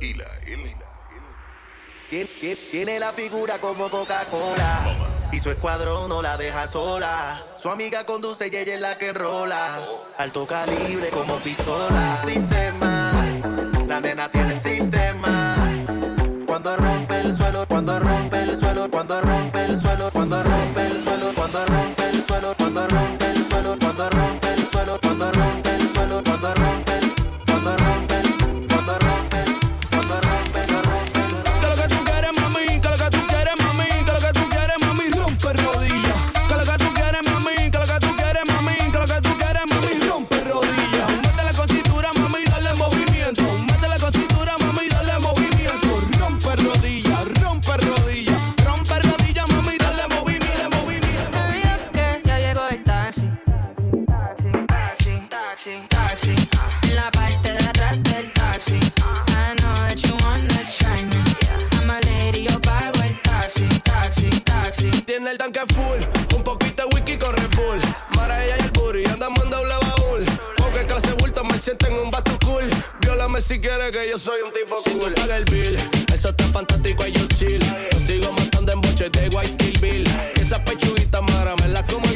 y la L. Tiene la figura como Coca-Cola. Y su escuadrón no la deja sola. Su amiga conduce y ella es la que rola. Alto calibre como pistola. Sistema. La nena tiene sistema. Cuando rompe el suelo, cuando rompe el suelo, cuando rompe cool. El bill, eso está fantástico yo chill. Yo sigo matando en boches de White Bill. Esa pechuguita mara me la como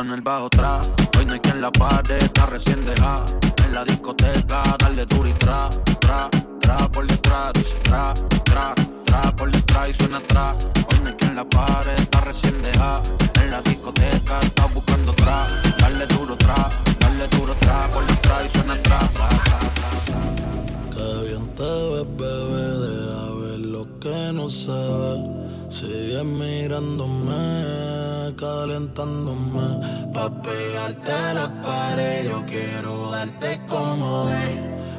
en el bajo atrás. Hoy no hay quien la pare, está recién dejada. En la discoteca, darle duro y tra, tra, tra por detrás. tra, tra, tra por detrás y suena atrás. Hoy no hay quien la pare, está recién dejada. En la discoteca, está buscando tra, darle duro tra, darle duro tra por detrás y suena atrás. Que bien te ves, bebé, lo que no se ve. Sigue mirándome calentándome pa' pegarte a la pared. Yo quiero darte como es,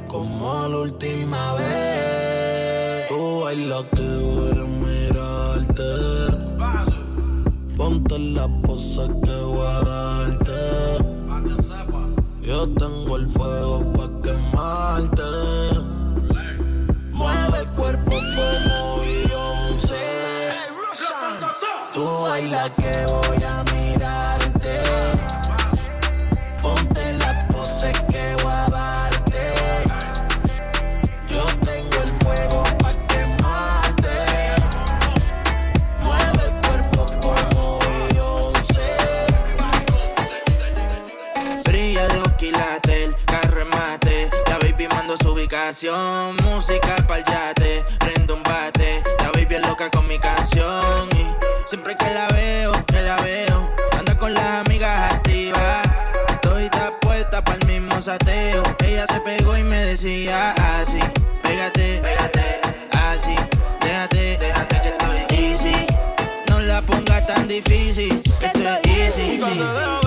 como la última vez. Tú bailas que voy a mirarte. Ponte la pose que voy a darte. Yo tengo el fuego pa' quemarte. Ubicación. Música pa'l yate, prendo un bate. La baby es loca con mi canción Siempre que la veo, que la veo, anda con las amigas activas. Estoy puesta para el mismo sateo. Ella se pegó y me decía así: Pégate, pégate, así, déjate, déjate que estoy easy. No la ponga tan difícil, que estoy easy. easy.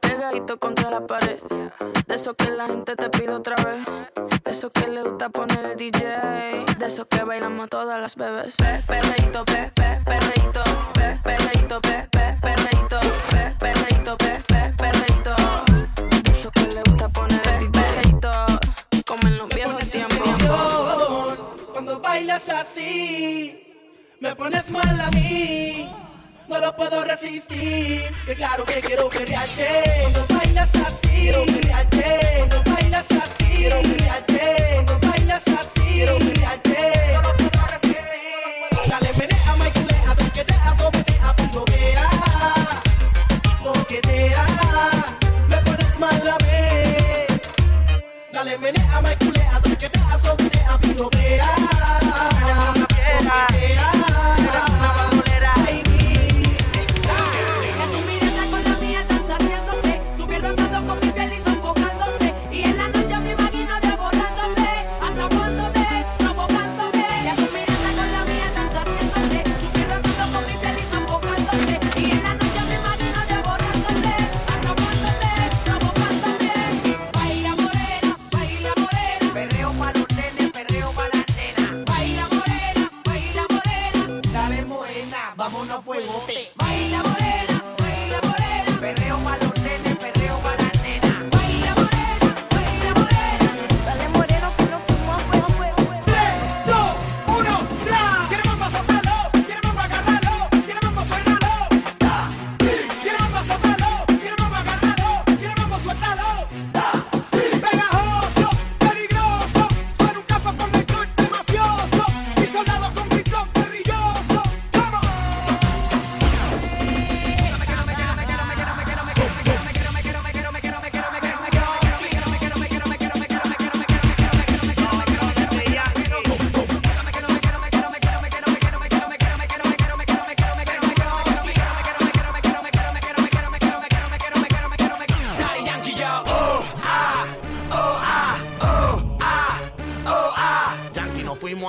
pegadito contra la pared. De eso que la gente te pide otra vez. De eso que le gusta poner el DJ. De eso que bailamos todas las bebés. Pe, perreíto, pe, pe, perreíto, pe, perreíto, pe, pe, perreíto, pe, perreíto, pe, pe, perreíto. De eso que le gusta poner el DJ. Perreíto, como en los viejos tiempos. Cuando bailas así, me pones mal a mí no lo puedo resistir. Declaro que quiero perrearte. Cuando bailas así, quiero perrearte. Cuando bailas así, quiero perrearte. Cuando bailas así, quiero perrearte. No lo puedo resistir. Dale, menea, maiculea, toquetea, sopetea, pirovea. Toquetea, me pones mal a ver. Dale, menea, maiculea.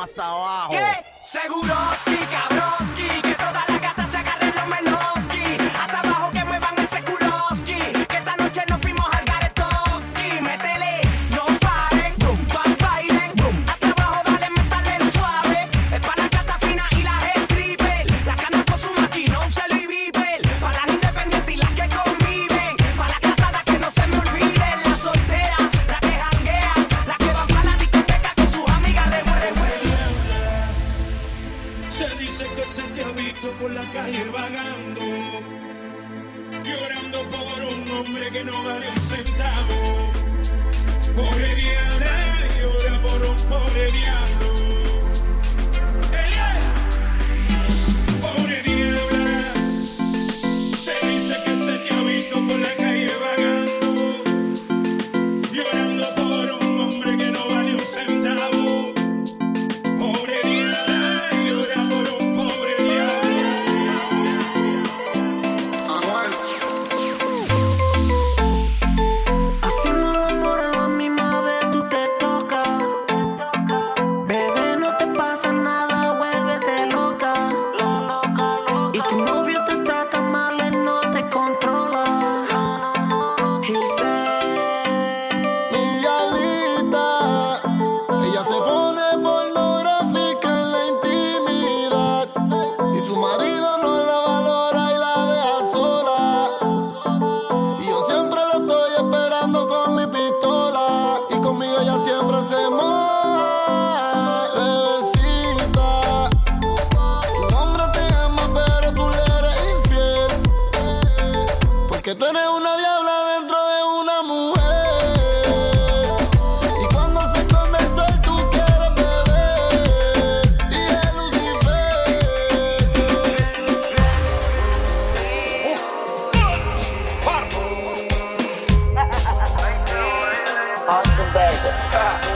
hasta abajo. ¿Qué? Seguroski, Cabroski,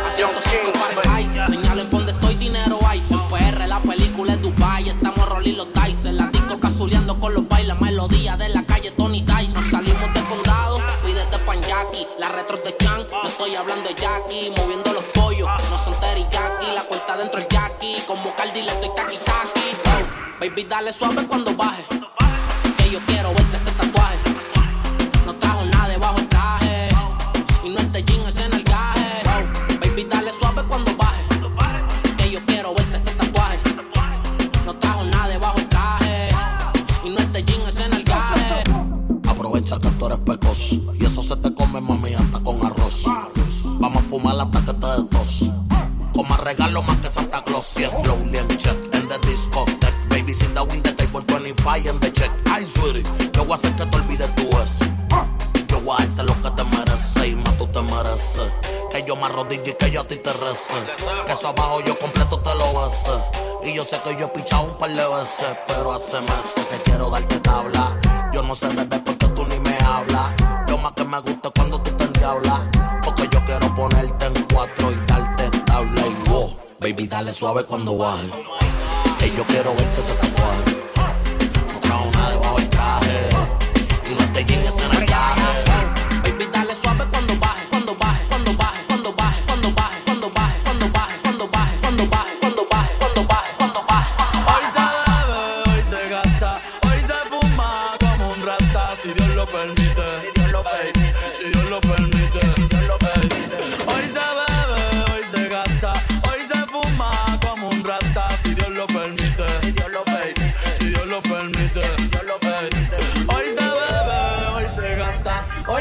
Haciendo cinco, pues. señalen donde estoy, dinero hay. En PR, la película es Dubai. Estamos rolling los dice, la disco cazuleando con los bailes. Melodía de la calle Tony Dice. Nos salimos de condado, pídete pan Jackie. La retro de Chan, no estoy hablando de Jackie. Moviendo los pollos, no son teriyaki. La cuenta dentro el Jackie, como Cardi le estoy taqui taqui. Baby, dale suave cuando baje 25 en the check. Ay, sweetie, yo voy a hacer que te olvides tu ex. Yo voy a darte lo que te mereces y más tú te mereces. Que yo me arrodille y que yo a ti te rece. Que eso abajo yo completo te lo bese. Y yo sé que yo he pichado un par de veces, pero hace meses que quiero darte tabla. Yo no sé desde por qué tú ni me hablas. Lo más que me gusta es cuando tú te endiablas. Porque yo quiero ponerte en cuatro y darte tabla y wow. Baby, dale suave cuando baje. Que yo quiero ver que se they think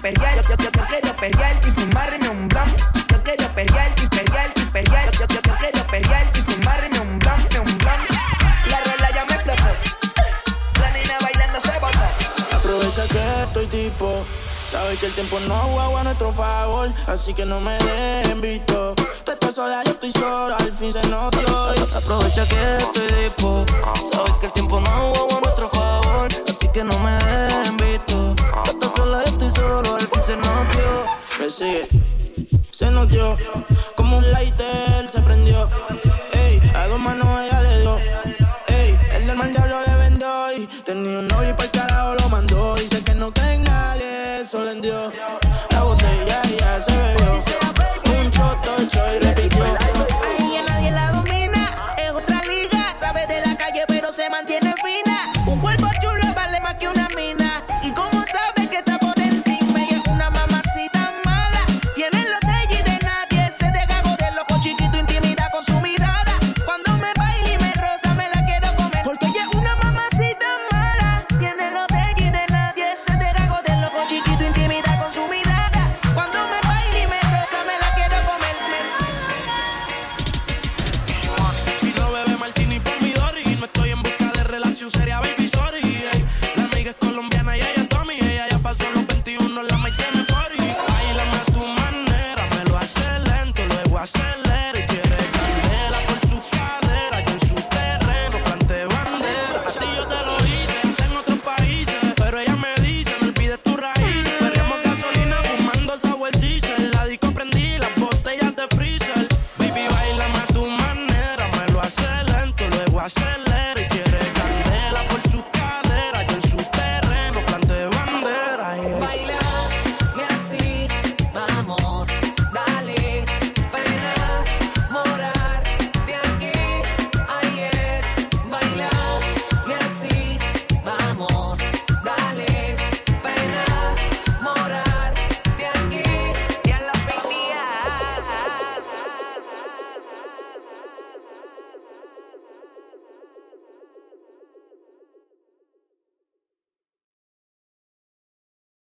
perrearte. Yo, yo, perrearte y un y un un. La rola ya me explotó. La nena bailando se botó. Aprovecha que estoy tipo. Sabes que el tiempo no juega a nuestro favor, así que no me dejen visto. Estás sola, yo estoy sola, al fin se notó. Aprovecha que estoy tipo. Sabes que el tiempo no juega a nuestro favor, así que no me dejen visto. Tú estás sola, yo estoy solo, al fin se notó. Me sigue, se notió. Como un lighter se prendió. Ey, a dos manos ella le dio. Ey, el del mal diablo le vendió y tenía un novio y para el carajo lo mandó. Dice que no en nadie, solo en Dios. La botella ya se bebió y. Ahí nadie la domina, es otra liga. Sabe de la calle, pero se mantiene.